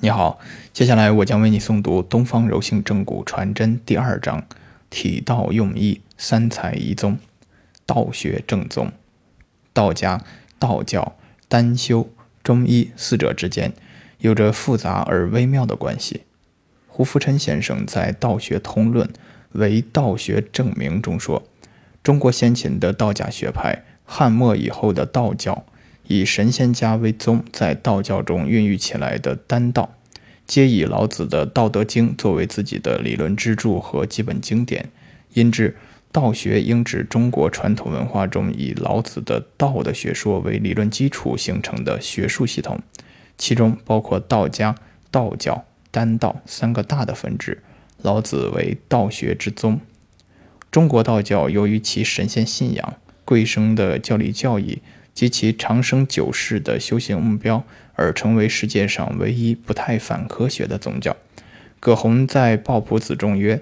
你好，接下来我将为你诵读《东方柔性正骨传真》第二章：体道用医，三才一宗，道学正宗。道家、道教、丹修、中医四者之间有着复杂而微妙的关系。胡福琛先生在《道学通论·为道学证明》中说，中国先秦的道家学派，汉末以后的道教。以神仙家为宗，在道教中孕育起来的丹道，皆以老子的《道德经》作为自己的理论支柱和基本经典。因之，道学应指中国传统文化中以老子的道的学说为理论基础形成的学术系统，其中包括道家、道教、丹道三个大的分支。老子为道学之宗。中国道教由于其神仙信仰、贵生的教理教义。及其长生久世的修行目标，而成为世界上唯一不太反科学的宗教。葛洪在《抱朴子》中曰：“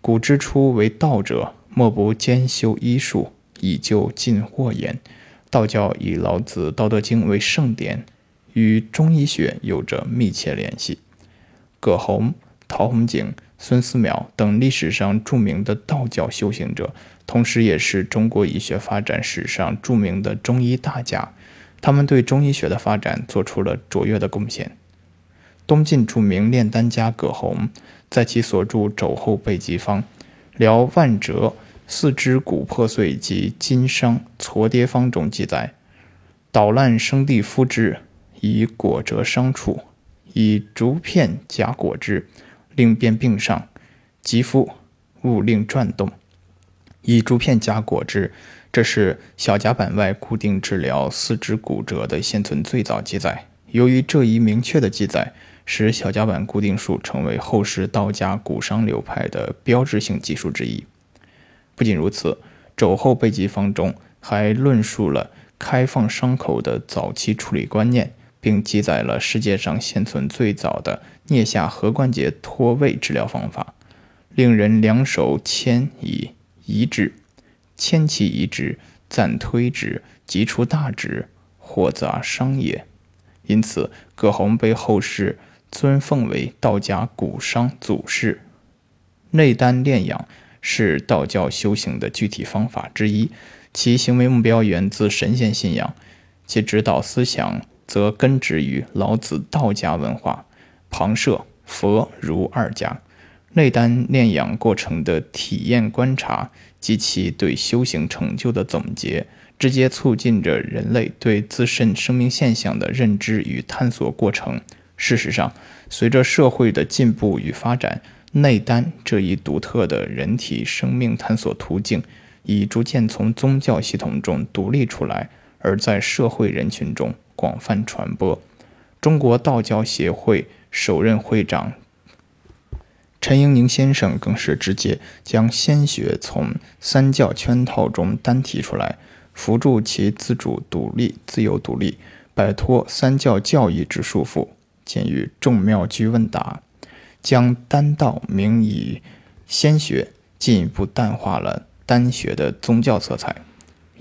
古之初为道者，莫不兼修医术，以救近祸焉。”道教以老子《道德经》为圣典，与中医学有着密切联系。葛洪、陶弘景、孙思邈等历史上著名的道教修行者。同时，也是中国医学发展史上著名的中医大家，他们对中医学的发展做出了卓越的贡献。东晋著名炼丹家葛洪，在其所著《肘后备急方》《疗万折四肢骨破碎及筋伤挫跌方》中记载：捣烂生地敷之，以裹折伤处，以竹片夹裹之，令变病上，肌肤，勿令转动。以竹片夹裹之，这是小甲板外固定治疗四肢骨折的现存最早记载。由于这一明确的记载，使小甲板固定术成为后世道家骨伤流派的标志性技术之一。不仅如此，《肘后备急方》中还论述了开放伤口的早期处理观念，并记载了世界上现存最早的颞下颌关节脱位治疗方法，令人两手牵以。移之，牵其移之，暂推之，即出大指，或杂伤也。因此，葛洪被后世尊奉为道家骨伤祖师。内丹炼养是道教修行的具体方法之一，其行为目标源自神仙信仰，其指导思想则根植于老子道家文化，旁涉佛儒二家。内丹炼养过程的体验观察及其对修行成就的总结，直接促进着人类对自身生命现象的认知与探索过程。事实上，随着社会的进步与发展，内丹这一独特的人体生命探索途径已逐渐从宗教系统中独立出来，而在社会人群中广泛传播。中国道教协会首任会长。陈英宁先生更是直接将仙学从三教圈套中单提出来，辅助其自主独立、自由独立，摆脱三教教义之束缚。见于《众妙居问答》，将丹道名以仙学，进一步淡化了丹学的宗教色彩。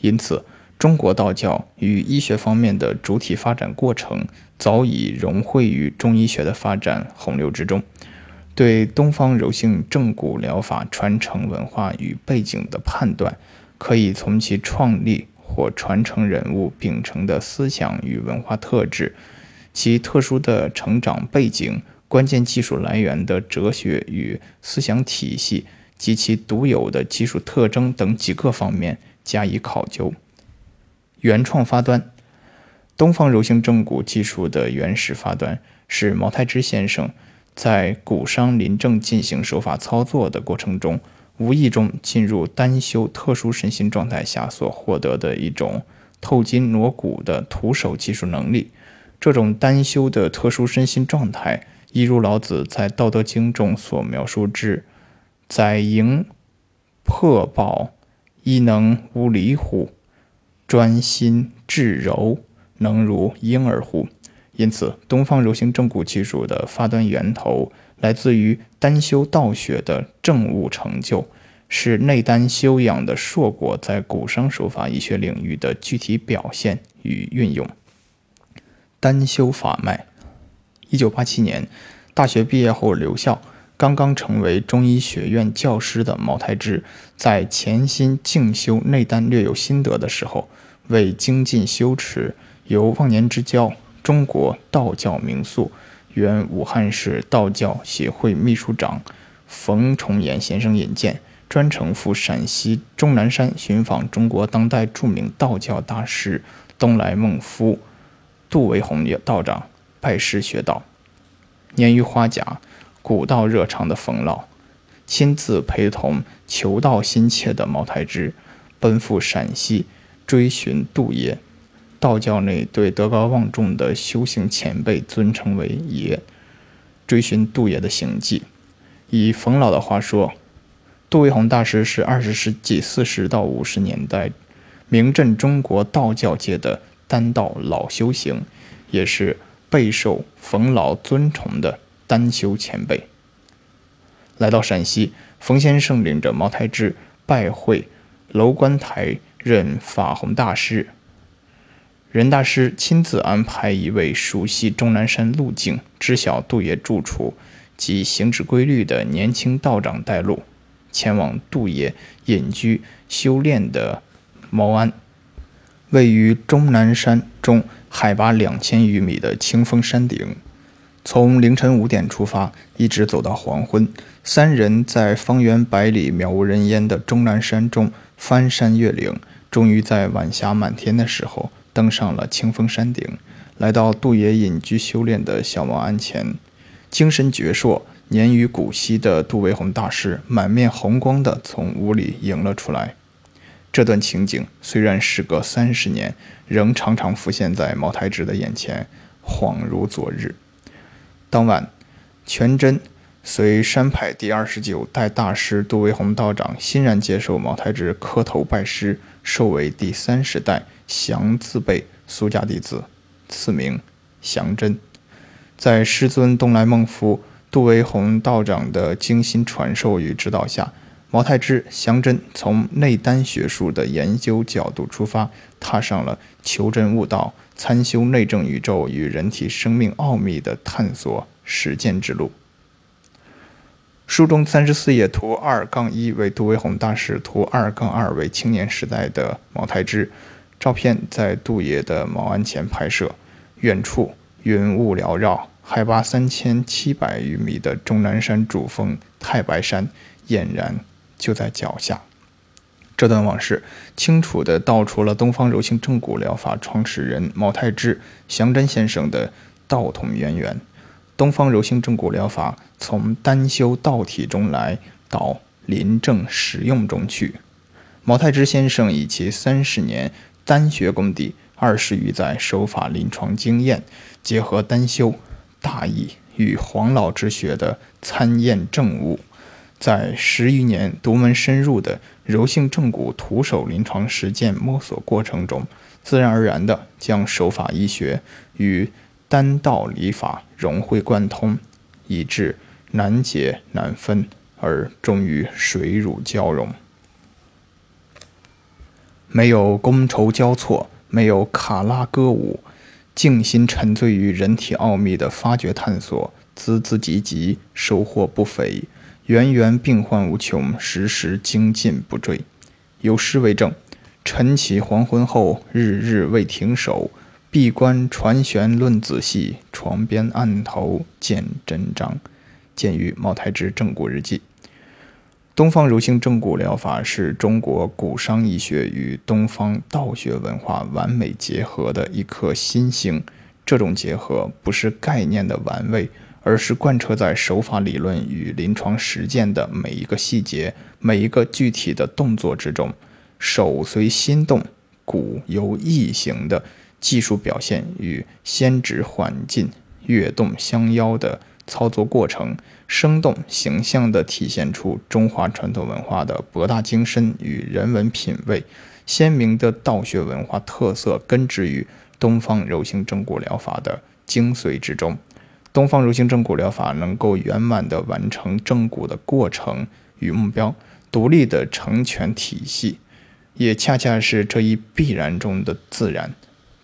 因此，中国道教与医学方面的主体发展过程，早已融汇于中医学的发展洪流之中。对东方柔性正骨疗法传承文化与背景的判断，可以从其创立或传承人物秉承的思想与文化特质、其特殊的成长背景、关键技术来源的哲学与思想体系及其独有的技术特征等几个方面加以考究。原创发端：东方柔性正骨技术的原始发端是毛太之先生。在骨伤临症进行手法操作的过程中，无意中进入单修特殊身心状态下所获得的一种透筋挪骨的徒手技术能力。这种单修的特殊身心状态，一如老子在《道德经》中所描述之：“载营破宝，亦能无离乎？专心致柔，能如婴儿乎？”因此，东方柔性正骨技术的发端源头来自于丹修道学的正悟成就，是内丹修养的硕果在骨伤手法医学领域的具体表现与运用。丹修法脉，一九八七年，大学毕业后留校，刚刚成为中医学院教师的茅台之，在潜心静修内丹略有心得的时候，为精进修持，由忘年之交中国道教名宿、原武汉市道教协会秘书长冯崇岩先生引荐，专程赴陕西终南山寻访中国当代著名道教大师东来孟夫杜维宏道长。拜师学道，年逾花甲、古道热肠的冯老，亲自陪同求道心切的茅台之，奔赴陕西追寻杜爷。道教内对德高望重的修行前辈尊称为爷。追寻杜爷的行迹，以冯老的话说，杜维宏大师是二十世纪四十到五十年代名震中国道教界的丹道老修行，也是。备受冯老尊崇的丹修前辈，来到陕西，冯先生领着茅台之拜会楼观台任法弘大师。任大师亲自安排一位熟悉终南山路径、知晓杜爷住处及行止规律的年轻道长带路，前往杜爷隐居修炼的茅庵。位于终南山中海拔两千余米的清风山顶，从凌晨五点出发，一直走到黄昏。三人在方圆百里渺无人烟的终南山中翻山越岭，终于在晚霞满天的时候登上了清风山顶，来到杜爷隐居修炼的小茅庵前。精神矍铄、年逾古稀的杜维宏大师满面红光地从屋里迎了出来。这段情景虽然时隔三十年，仍常常浮现在茅台之的眼前，恍如昨日。当晚，全真随山派第二十九代大师杜维宏道长欣然接受毛太之磕头拜师，授为第三十代祥字辈苏家弟子，赐名祥真。在师尊东来孟夫杜维宏道长的精心传授与指导下。毛太之、祥真从内丹学术的研究角度出发，踏上了求真悟道、参修内证宇宙与人体生命奥秘的探索实践之路。书中三十四页图二杠一为杜维宏大师，图二杠二为青年时代的茅太之。照片在杜爷的茅庵前拍摄，远处云雾缭绕，海拔三千七百余米的终南山主峰太白山俨然。就在脚下，这段往事清楚地道出了东方柔性正骨疗法创始人毛太之、祥真先生的道统渊源。东方柔性正骨疗法从单修道体中来到临证实用中去。毛太之先生以其三十年单学功底、二十余载手法临床经验，结合单修大义与黄老之学的参验证悟。在十余年独门深入的柔性正骨徒手临床实践摸索过程中，自然而然地将手法医学与单道理法融会贯通，以致难解难分，而终于水乳交融。没有觥筹交错，没有卡拉歌舞，静心沉醉于人体奥秘的发掘探索，孜孜汲汲，收获不菲。源源病患无穷，时时精进不坠。有诗为证：“晨起黄昏后，日日未停手。闭关传玄论仔细，床边案头见真章。”见于茅台之正骨日记。东方柔性正骨疗法是中国骨伤医学与东方道学文化完美结合的一颗新星。这种结合不是概念的玩味。而是贯彻在手法理论与临床实践的每一个细节、每一个具体的动作之中，手随心动，骨由意行的技术表现与先指缓进、跃动相邀的操作过程，生动形象地体现出中华传统文化的博大精深与人文品味，鲜明的道学文化特色根植于东方柔性正骨疗法的精髓之中。东方柔性正骨疗法能够圆满地完成正骨的过程与目标，独立的成全体系，也恰恰是这一必然中的自然。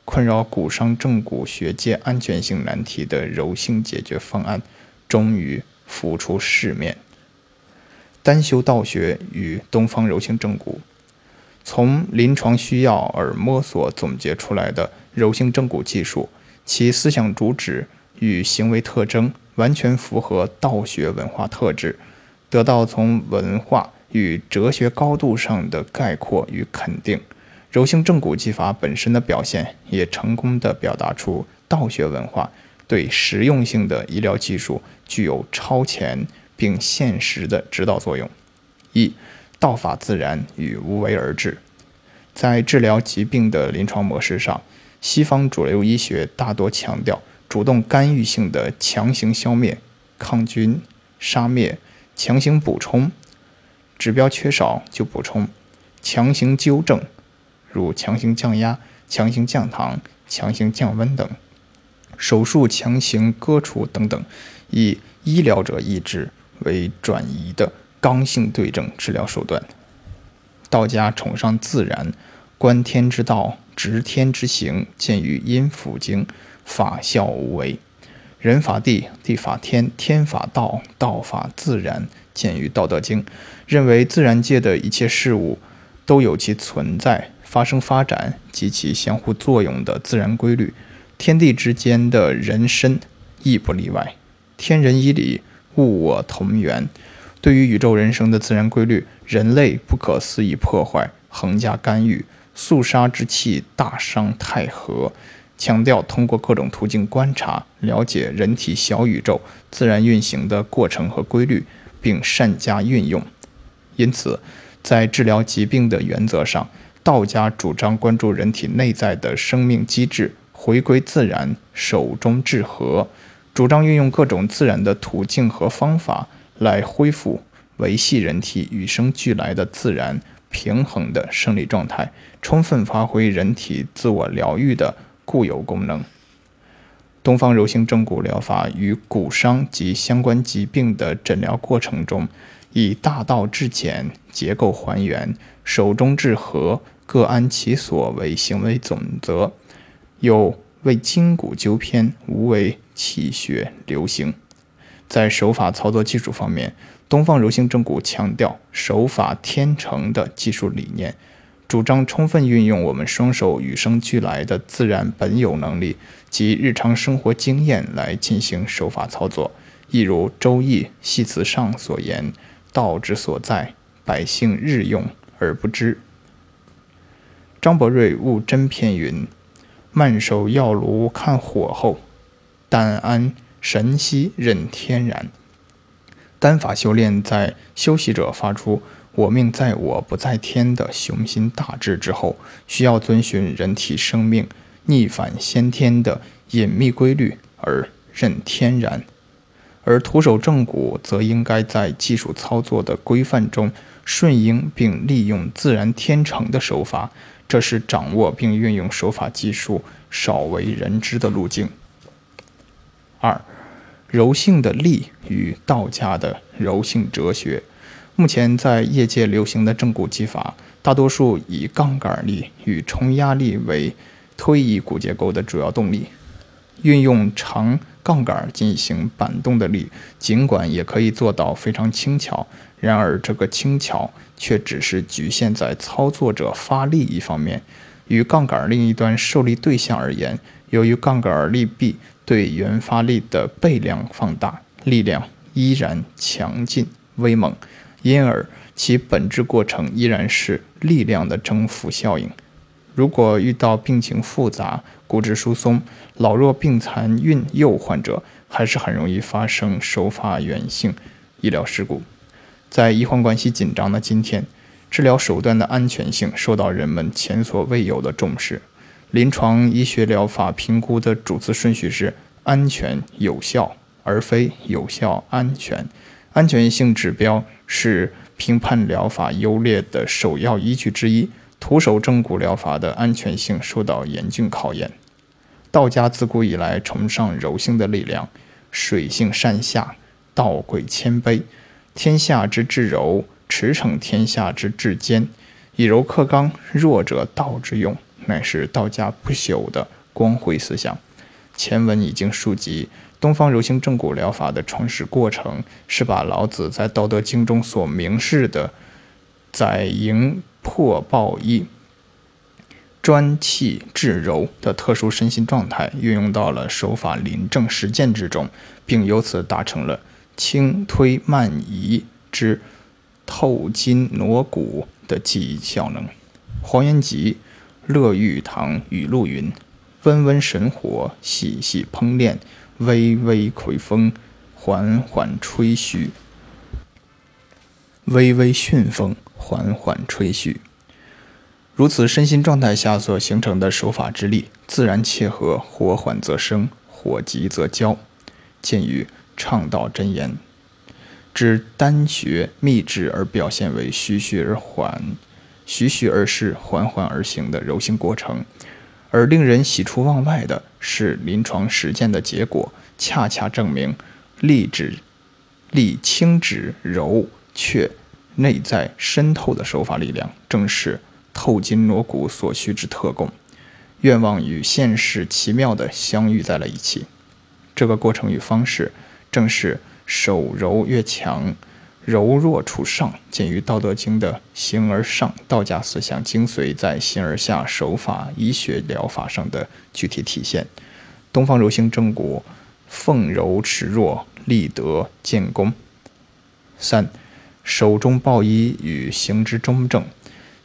困扰骨伤正骨学界安全性难题的柔性解决方案，终于浮出世面。单修道学与东方柔性正骨，从临床需要而摸索总结出来的柔性正骨技术，其思想主旨与行为特征完全符合道学文化特质，得到从文化与哲学高度上的概括与肯定。柔性正骨技法本身的表现，也成功地表达出道学文化对实用性的医疗技术具有超前。并现实的指导作用。一，道法自然与无为而治。在治疗疾病的临床模式上，西方主流医学大多强调主动干预性的强行消灭、抗菌、杀灭、强行补充，指标缺少就补充，强行纠正，如强行降压、强行降糖、强行降温等，手术强行割除等等，以医疗者意志。为转移的刚性对症治疗手段。道家崇尚自然，观天之道，执天之行，见于《阴符经》，法效无为。人法地，地法天，天法道，道法自然，见于《道德经》。认为自然界的一切事物都有其存在、发生、发展及其相互作用的自然规律，天地之间的人身亦不例外。天人以理。物我同源，对于宇宙人生的自然规律，人类不可肆意破坏、横加干预，肃杀之气大伤太和。强调通过各种途径观察、了解人体小宇宙自然运行的过程和规律，并善加运用。因此，在治疗疾病的原则上，道家主张关注人体内在的生命机制，回归自然，守中治和。主张运用各种自然的途径和方法来恢复、维系人体与生俱来的自然平衡的生理状态，充分发挥人体自我疗愈的固有功能。东方柔性正骨疗法与骨伤及相关疾病的诊疗过程中，以大道至简、结构还原、手中治和、各安其所为行为总则，有为筋骨纠偏，无为。气血流行，在手法操作技术方面，东方柔性正骨强调手法天成的技术理念，主张充分运用我们双手与生俱来的自然本有能力及日常生活经验来进行手法操作。亦如《周易》系辞上所言：“道之所在，百姓日用而不知。”张伯瑞悟真篇云：“慢手药炉看火候。”但安神息任天然，丹法修炼在修习者发出“我命在我不在天”的雄心大志之后，需要遵循人体生命逆反先天的隐秘规律而任天然；而徒手正骨则应该在技术操作的规范中顺应并利用自然天成的手法，这是掌握并运用手法技术少为人知的路径。二，柔性的力与道家的柔性哲学。目前在业界流行的正骨技法，大多数以杠杆力与冲压力为推移骨结构的主要动力。运用长杠杆进行板动的力，尽管也可以做到非常轻巧，然而这个轻巧却只是局限在操作者发力一方面。与杠杆另一端受力对象而言，由于杠杆力臂。对原发力的倍量放大，力量依然强劲威猛，因而其本质过程依然是力量的征服效应。如果遇到病情复杂、骨质疏松、老弱病残、孕幼患者，还是很容易发生手法源性医疗事故。在医患关系紧张的今天，治疗手段的安全性受到人们前所未有的重视。临床医学疗法评估的主次顺序是安全有效，而非有效安全。安全性指标是评判疗法优劣的首要依据之一。徒手正骨疗法的安全性受到严峻考验。道家自古以来崇尚柔性的力量，水性善下，道贵谦卑。天下之至柔，驰骋天下之至坚。以柔克刚，弱者道之用。乃是道家不朽的光辉思想。前文已经述及，东方柔性正骨疗法的创始过程是把老子在《道德经》中所明示的“载盈破抱一，专气致柔”的特殊身心状态运用到了手法临证实践之中，并由此达成了轻推慢移之透筋挪骨的记忆效能。黄元吉《乐玉堂语录》云。温温神火，细细烹炼，微微葵风，缓缓吹嘘。微微巽风，缓缓吹嘘。如此身心状态下所形成的手法之力，自然切合火缓则生，火急则焦。见于倡导真言，指单学秘制而表现为徐徐而缓、徐徐而逝、缓缓而行的柔性过程。而令人喜出望外的是，临床实践的结果恰恰证明，力指、力轻指柔却内在深透的手法力量，正是透筋挪骨所需之特供。愿望与现实奇妙地相遇在了一起。这个过程与方式，正是手柔越强。柔弱处上，见于《道德经》的“形而上”，道家思想精髓在“形而下”手法医学疗法上的具体体现。东方柔性正骨，奉柔持弱，立德建功。三，手中抱一与行之中正。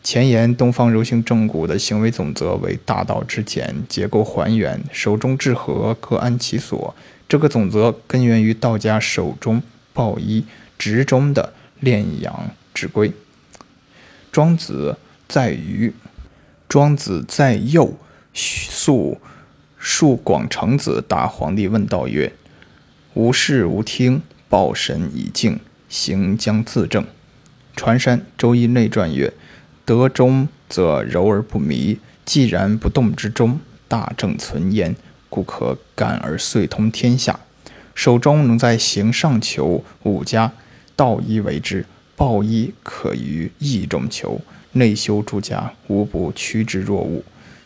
前言东方柔性正骨的行为总则为大道至简，结构还原，手中至和，各安其所。这个总则根源于道家手中抱一。执中的炼阳之规。庄子在于，庄子在右素述广成子答皇帝问道曰：“无事无听，抱神以静，行将自正。”传山周易内传曰：“得中则柔而不迷，既然不动之中，大正存焉，故可感而遂通天下。手中能在行上求五家。”道一为之，抱一可于易中求。内修诸家，无不趋之若鹜。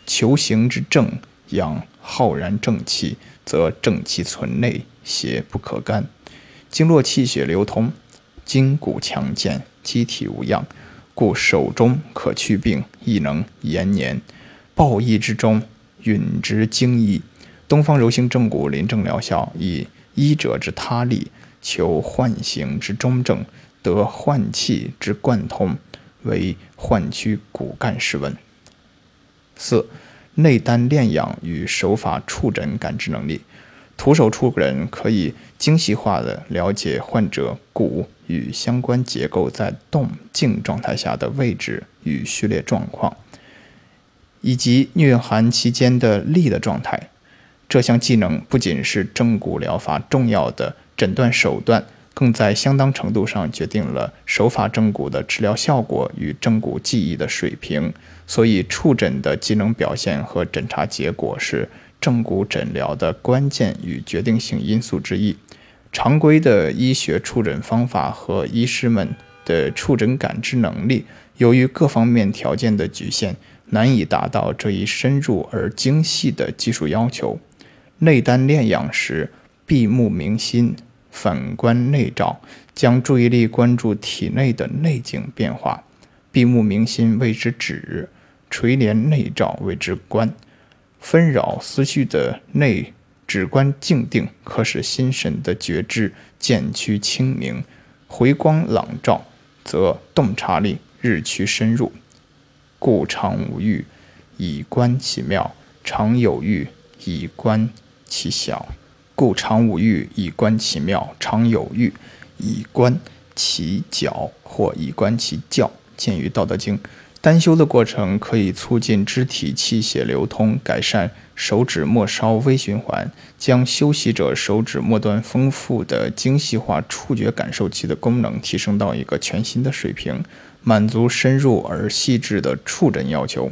求行之正，养浩然正气，则正气存内，邪不可干。经络气血流通，筋骨强健，机体无恙，故手中可去病，亦能延年。抱一之中，允之精义。东方柔性正骨临证疗效，以医者之他力。求唤形之中正，得换气之贯通，为换躯骨干试问。四、内丹炼养与手法触诊感知能力。徒手触诊可以精细化的了解患者骨与相关结构在动静状态下的位置与序列状况，以及蕴含期间的力的状态。这项技能不仅是正骨疗法重要的。诊断手段更在相当程度上决定了手法正骨的治疗效果与正骨记忆的水平，所以触诊的机能表现和诊查结果是正骨诊疗的关键与决定性因素之一。常规的医学触诊方法和医师们的触诊感知能力，由于各方面条件的局限，难以达到这一深入而精细的技术要求。内丹炼养时，闭目明心。反观内照，将注意力关注体内的内景变化。闭目明心谓之止，垂帘内照谓之观。纷扰思绪的内止观静定，可使心神的觉知渐趋清明；回光朗照，则洞察力日趋深入。故常无欲，以观其妙；常有欲，以观其小。故常无欲以观其妙，常有欲以观其矫，或以观其教。见于《道德经》。单修的过程可以促进肢体气血流通，改善手指末梢微循环，将修习者手指末端丰富的精细化触觉感受器的功能提升到一个全新的水平，满足深入而细致的触诊要求。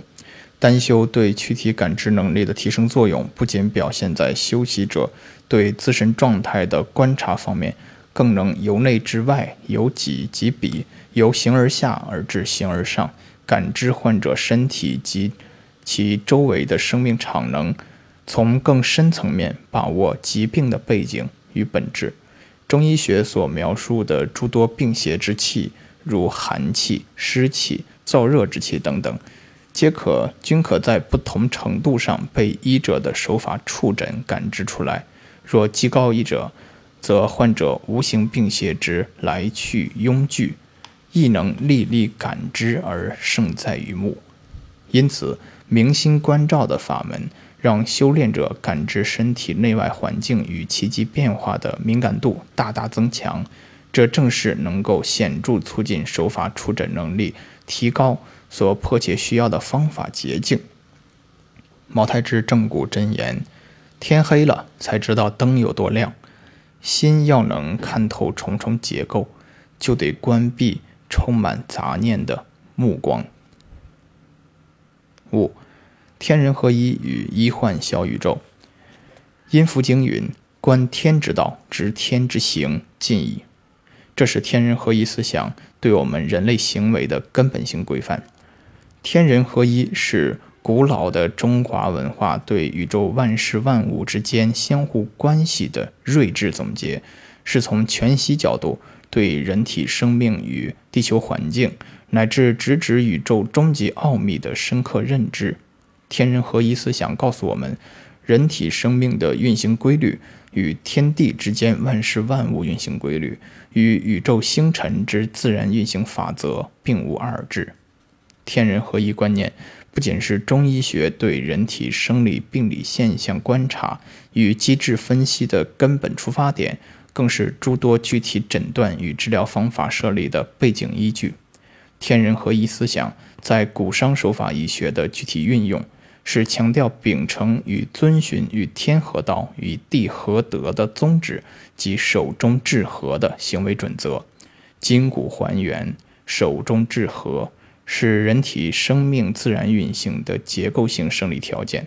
单修对躯体感知能力的提升作用，不仅表现在修习者对自身状态的观察方面，更能由内至外，由己及彼，由形而下而至形而上，感知患者身体及其周围的生命场能，从更深层面把握疾病的背景与本质。中医学所描述的诸多病邪之气，如寒气、湿气、燥热之气等等，皆可均可在不同程度上被医者的手法触诊感知出来。若技高一者，则患者无形病邪之来去拥聚，亦能历历感知而胜在于目。因此，明心观照的法门，让修炼者感知身体内外环境与奇迹变化的敏感度大大增强。这正是能够显著促进手法触诊能力提高所迫切需要的方法捷径。茅台之正骨真言：天黑了才知道灯有多亮。心要能看透重重结构，就得关闭充满杂念的目光。五，天人合一与一幻小宇宙。阴符经云：“观天之道，执天之行，尽矣。”这是天人合一思想对我们人类行为的根本性规范。天人合一是。古老的中华文化对宇宙万事万物之间相互关系的睿智总结，是从全息角度对人体生命与地球环境乃至直指宇宙终极奥秘的深刻认知。天人合一思想告诉我们，人体生命的运行规律与天地之间万事万物运行规律与宇宙星辰之自然运行法则并无二致。天人合一观念。不仅是中医学对人体生理病理现象观察与机制分析的根本出发点，更是诸多具体诊断与治疗方法设立的背景依据。天人合一思想在古伤手法医学的具体运用，是强调秉承与遵循与天合道与地合德的宗旨及手中治合的行为准则，筋骨还原，手中治合。是人体生命自然运行的结构性生理条件。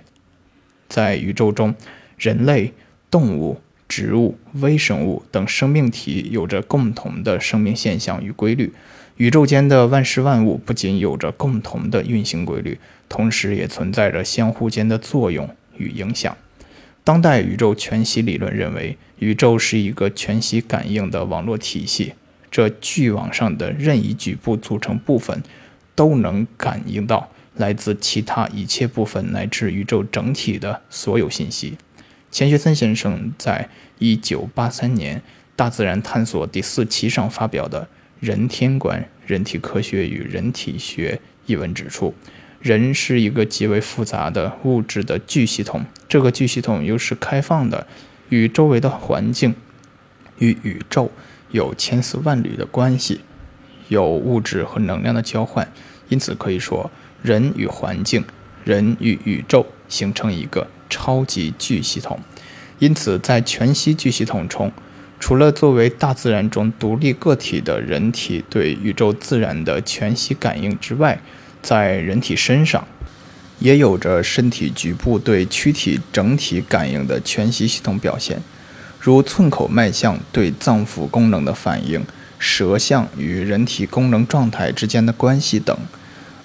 在宇宙中，人类、动物、植物、微生物等生命体有着共同的生命现象与规律。宇宙间的万事万物不仅有着共同的运行规律，同时也存在着相互间的作用与影响。当代宇宙全息理论认为，宇宙是一个全息感应的网络体系，这巨网上的任意局部组成部分。都能感应到来自其他一切部分乃至宇宙整体的所有信息。钱学森先生在一九八三年《大自然探索》第四期上发表的《人天观：人体科学与人体学》一文指出，人是一个极为复杂的物质的巨系统，这个巨系统又是开放的，与周围的环境与宇宙有千丝万缕的关系，有物质和能量的交换。因此可以说，人与环境、人与宇宙形成一个超级巨系统。因此，在全息巨系统中，除了作为大自然中独立个体的人体对宇宙自然的全息感应之外，在人体身上，也有着身体局部对躯体整体感应的全息系统表现，如寸口脉象对脏腑功能的反应、舌象与人体功能状态之间的关系等。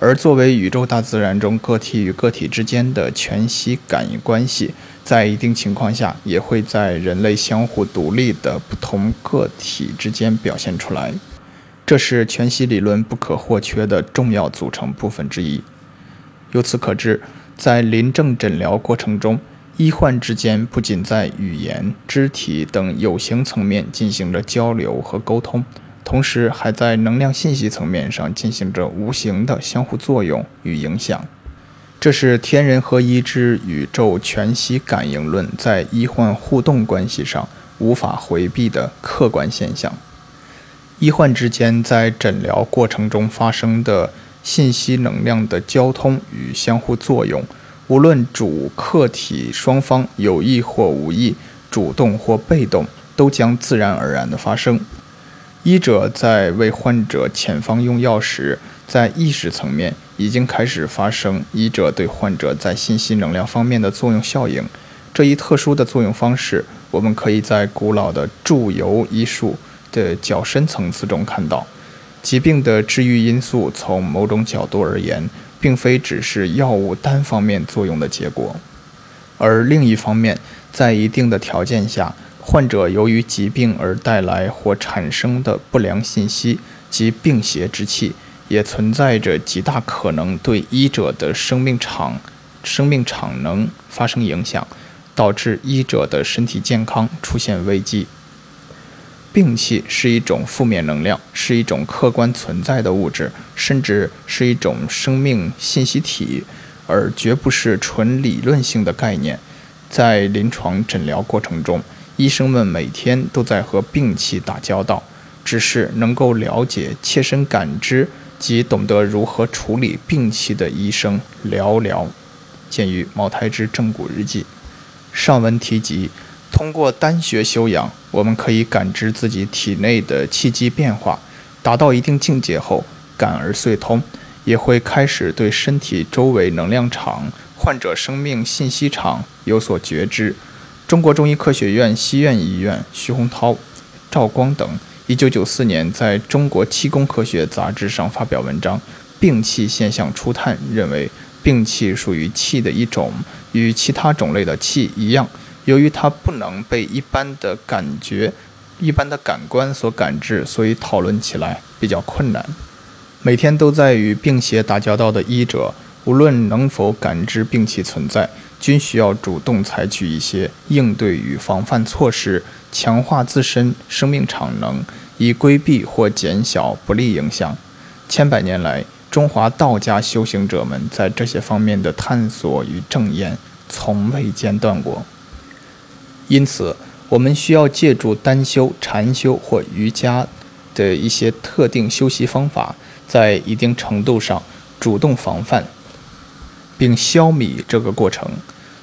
而作为宇宙大自然中个体与个体之间的全息感应关系，在一定情况下也会在人类相互独立的不同个体之间表现出来，这是全息理论不可或缺的重要组成部分之一。由此可知，在临症诊疗过程中，医患之间不仅在语言、肢体等有形层面进行着交流和沟通。同时，还在能量信息层面上进行着无形的相互作用与影响，这是天人合一之宇宙全息感应论在医患互动关系上无法回避的客观现象。医患之间在诊疗过程中发生的信息能量的交通与相互作用，无论主客体双方有意或无意、主动或被动，都将自然而然地发生。医者在为患者遣方用药时，在意识层面已经开始发生医者对患者在信息能量方面的作用效应。这一特殊的作用方式，我们可以在古老的祝由医术的较深层次中看到。疾病的治愈因素，从某种角度而言，并非只是药物单方面作用的结果，而另一方面，在一定的条件下，患者由于疾病而带来或产生的不良信息及病邪之气，也存在着极大可能对医者的生命场、生命场能发生影响，导致医者的身体健康出现危机。病气是一种负面能量，是一种客观存在的物质，甚至是一种生命信息体，而绝不是纯理论性的概念。在临床诊疗过程中，医生们每天都在和病气打交道，只是能够了解、切身感知及懂得如何处理病气的医生寥寥。见于茅台之正骨日记。上文提及。通过丹穴修养，我们可以感知自己体内的气机变化，达到一定境界后，感而遂通，也会开始对身体周围能量场、患者生命信息场有所觉知。中国中医科学院西苑医院徐洪涛、赵光等，一九九四年在中国气功科学杂志上发表文章《病气现象初探》，认为病气属于气的一种，与其他种类的气一样。由于它不能被一般的感觉、一般的感官所感知，所以讨论起来比较困难。每天都在与病邪打交道的医者，无论能否感知病气存在，均需要主动采取一些应对与防范措施，强化自身生命场能，以规避或减小不利影响。千百年来，中华道家修行者们在这些方面的探索与证验，从未间断过。因此，我们需要借助单修、禅修或瑜伽的一些特定修习方法，在一定程度上主动防范，并消弭这个过程。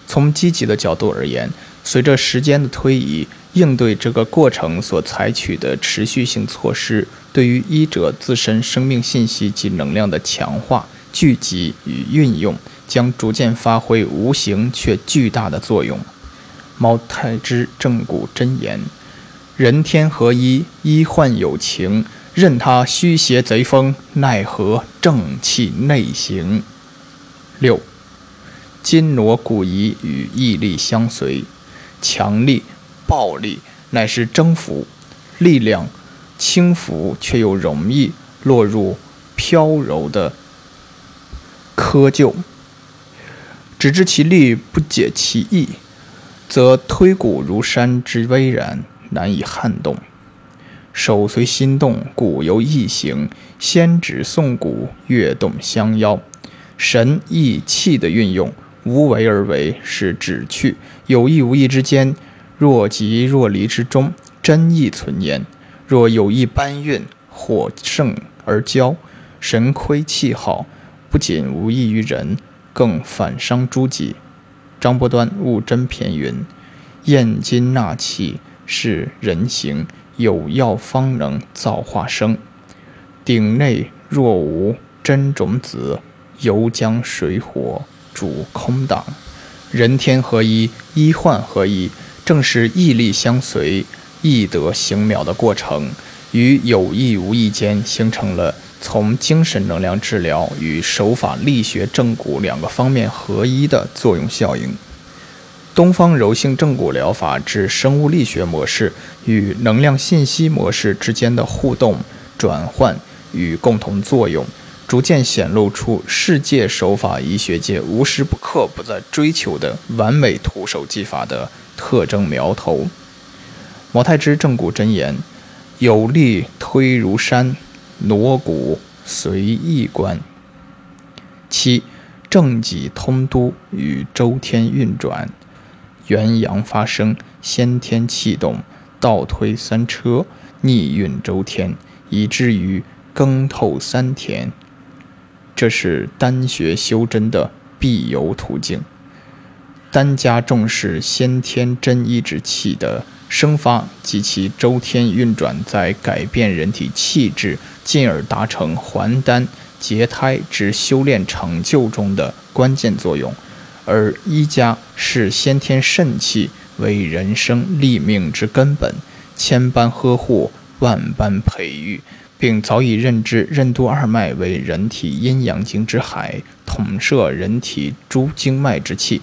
从积极的角度而言，随着时间的推移，应对这个过程所采取的持续性措施，对于医者自身生命信息及能量的强化、聚集与运用，将逐渐发挥无形却巨大的作用。茅太之正骨真言：人天合一，医患有情。任他虚邪贼风，奈何正气内行？六，筋挪骨移与毅力相随。强力、暴力乃是征服，力量轻浮却又容易落入飘柔的窠臼，只知其力，不解其意。则推骨如山之巍然，难以撼动；手随心动，骨由意行。先指送骨，跃动相邀。神意气的运用，无为而为是指去，有意无意之间，若即若离之中，真意存焉。若有意搬运，火盛而骄，神亏气耗，不仅无益于人，更反伤诸己。张伯端悟真篇云：“验金纳气是人形，有药方能造化生。鼎内若无真种子，犹将水火主空荡。人天合一，医患合一，正是义力相随、易得行妙的过程，与有意无意间形成了。”从精神能量治疗与手法力学正骨两个方面合一的作用效应。东方柔性正骨疗法之生物力学模式与能量信息模式之间的互动、转换与共同作用，逐渐显露出世界手法医学界无时不刻不在追求的完美徒手技法的特征苗头。毛太之正骨真言：有力推如山。挪骨随意观。七正脊通都与周天运转，元阳发生，先天气动，倒推三车，逆运周天，以至于更透三田。这是丹学修真的必由途径。丹家重视先天真一之气的。生发及其周天运转，在改变人体气质，进而达成还丹结胎之修炼成就中的关键作用。而医家视先天肾气为人生立命之根本，千般呵护，万般培育，并早已认知任督二脉为人体阴阳经之海，统摄人体诸经脉之气。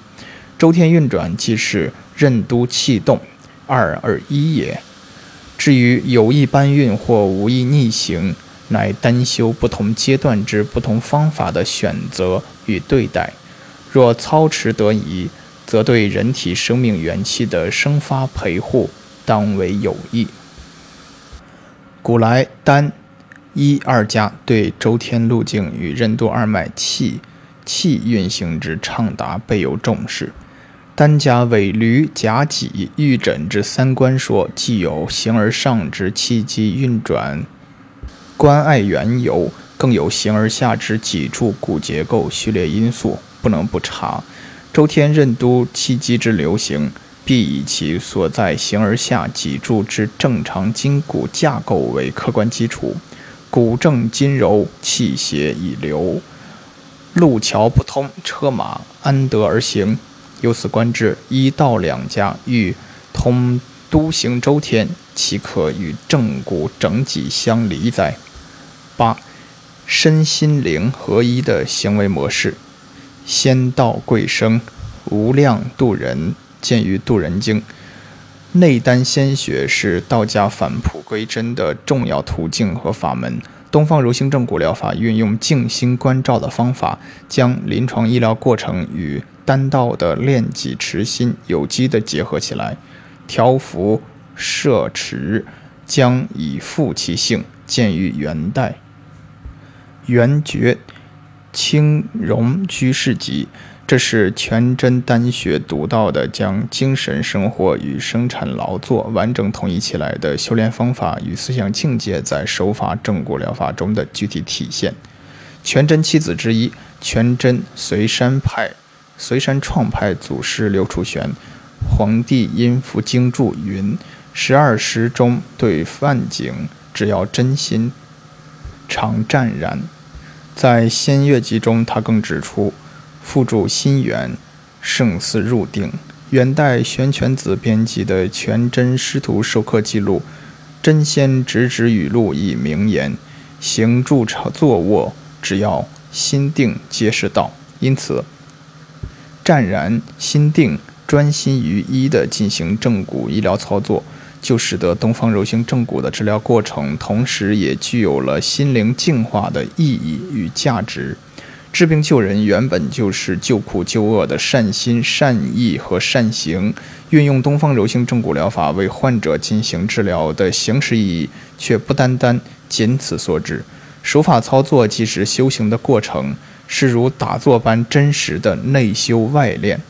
周天运转即是任督气动，二而一也。至于有意搬运或无意逆行，乃单修不同阶段之不同方法的选择与对待。若操持得宜，则对人体生命元气的生发培护，当为有益。古来丹、一二家对周天路径与任督二脉气气运行之畅达备有重视。丹家为驴甲己预诊之三关说，既有形而上之气机运转、关爱缘由，更有形而下之脊柱骨结构序列因素，不能不查。周天任督气机之流行，必以其所在形而下脊柱之正常筋骨架构为客观基础，骨正筋柔，气血已流，路桥不通，车马安得而行？由此观之，一道两家欲通都行周天，岂可与正骨整脊相离哉？八，身心灵合一的行为模式。仙道贵生，无量度人，见于《度人经》。内丹仙学是道家返璞归真的重要途径和法门。东方柔性正骨疗法运用静心观照的方法，将临床医疗过程与丹道的练己持心有机地结合起来，调伏摄持，将以复其性。见于元代，元觉清荣居士集。这是全真丹学独到的将精神生活与生产劳作完整统一起来的修炼方法与思想境界，在手法正骨疗法中的具体体现。全真七子之一，全真随山派、随山创派祖师刘楚玄，皇帝阴符经注云：十二时中对梵景，只要真心，常湛然。在仙乐集中，他更指出。附注心源，胜似入定。元代玄泉子编辑的《全真师徒授课记录》，真仙直指语录以名言：行住坐卧，只要心定，皆是道。因此，湛然心定、专心于一的进行正骨医疗操作，就使得东方柔性正骨的治疗过程，同时也具有了心灵净化的意义与价值。治病救人原本就是救苦救恶的善心、善意和善行。运用东方柔性正骨疗法为患者进行治疗的形式意义，却不单单仅此所指。手法操作即是修行的过程，是如打坐般真实的内修外练。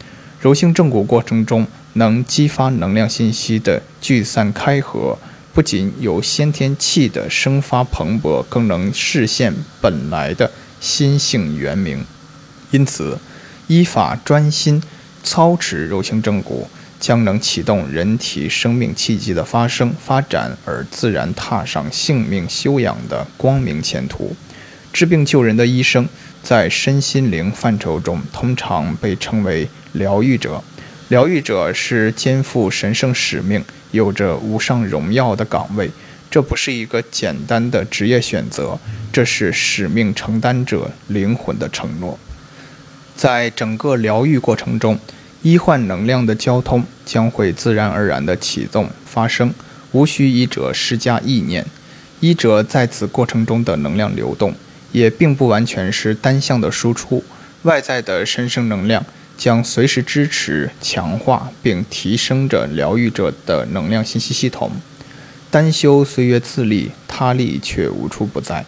柔性正骨过程中能激发能量信息的聚散开合，不仅有先天气的生发蓬勃，更能实现本来的。心性圆明，因此依法专心操持柔性正骨，将能启动人体生命气机的发生发展，而自然踏上性命修养的光明前途。治病救人的医生，在身心灵范畴中，通常被称为疗愈者。疗愈者是肩负神圣使命、有着无上荣耀的岗位。这不是一个简单的职业选择，这是使命承担者灵魂的承诺。在整个疗愈过程中，医患能量的交通将会自然而然地启动发生，无需医者施加意念。医者在此过程中的能量流动，也并不完全是单向的输出，外在的神圣能量将随时支持、强化并提升着疗愈者的能量信息系统。单修虽曰自立，他立却无处不在。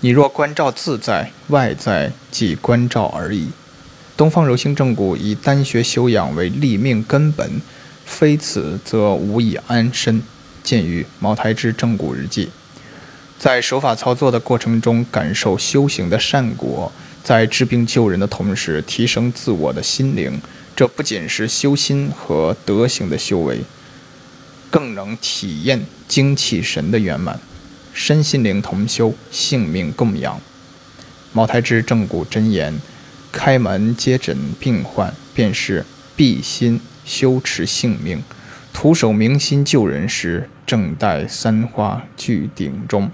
你若关照自在，外在即关照而已。东方柔性正骨以单学修养为立命根本，非此则无以安身。见于茅台之正骨日记。在手法操作的过程中，感受修行的善果，在治病救人的同时，提升自我的心灵。这不仅是修心和德行的修为。更能体验精气神的圆满，身心灵同修，性命共养。茅台之正骨真言：开门接诊病患，便是闭心修持性命。徒手明心救人时，正待三花聚顶中。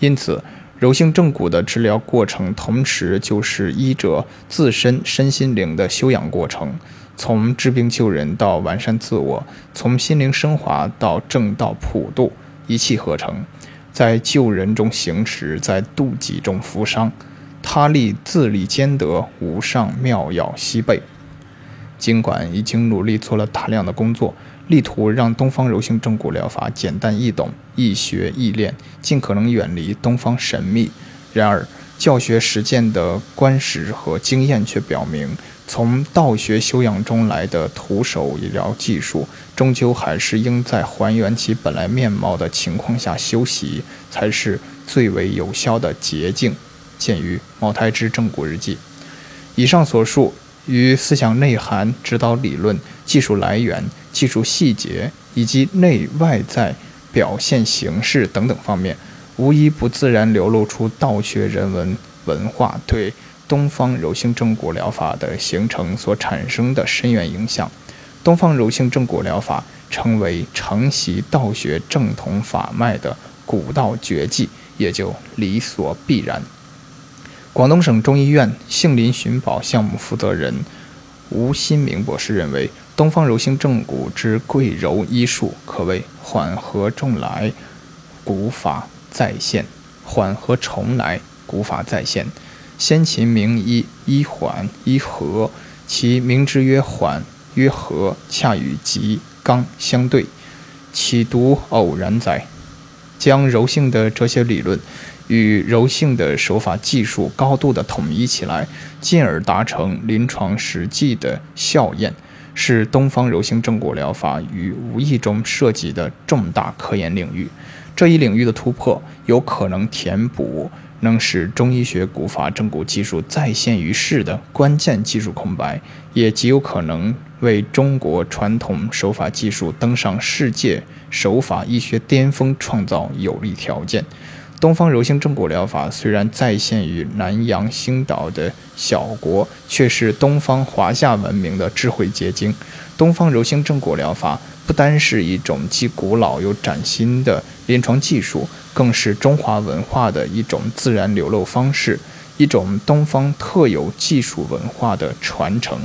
因此，柔性正骨的治疗过程，同时就是医者自身身心灵的修养过程。从治病救人到完善自我，从心灵升华到正道普度，一气呵成，在救人中行持，在度己中扶伤，他力自力兼得，无上妙药悉备。尽管已经努力做了大量的工作，力图让东方柔性正骨疗法简单易懂、易学易练，尽可能远离东方神秘，然而教学实践的观识和经验却表明。从道学修养中来的徒手医疗技术，终究还是应在还原其本来面貌的情况下修习，才是最为有效的捷径。见于茅台之正骨日记。以上所述，与思想内涵、指导理论、技术来源、技术细节以及内外在表现形式等等方面，无一不自然流露出道学人文文化对。东方柔性正骨疗法的形成所产生的深远影响，东方柔性正骨疗法成为承袭道学正统法脉的古道绝技，也就理所必然。广东省中医院杏林寻宝项目负责人吴新明博士认为，东方柔性正骨之贵柔医术可谓缓和重来，古法再现；缓和重来，古法再现。先秦名医医缓医和，其名之曰缓曰和，恰与吉刚相对，岂独偶然哉？将柔性的哲学理论与柔性的手法技术高度的统一起来，进而达成临床实际的效验，是东方柔性正骨疗法于无意中涉及的重大科研领域。这一领域的突破，有可能填补。能使中医学古法正骨技术再现于世的关键技术空白，也极有可能为中国传统手法技术登上世界手法医学巅峰创造有利条件。东方柔性正骨疗法虽然再现于南洋星岛的小国，却是东方华夏文明的智慧结晶。东方柔性正骨疗法不单是一种既古老又崭新的临床技术。更是中华文化的一种自然流露方式，一种东方特有技术文化的传承。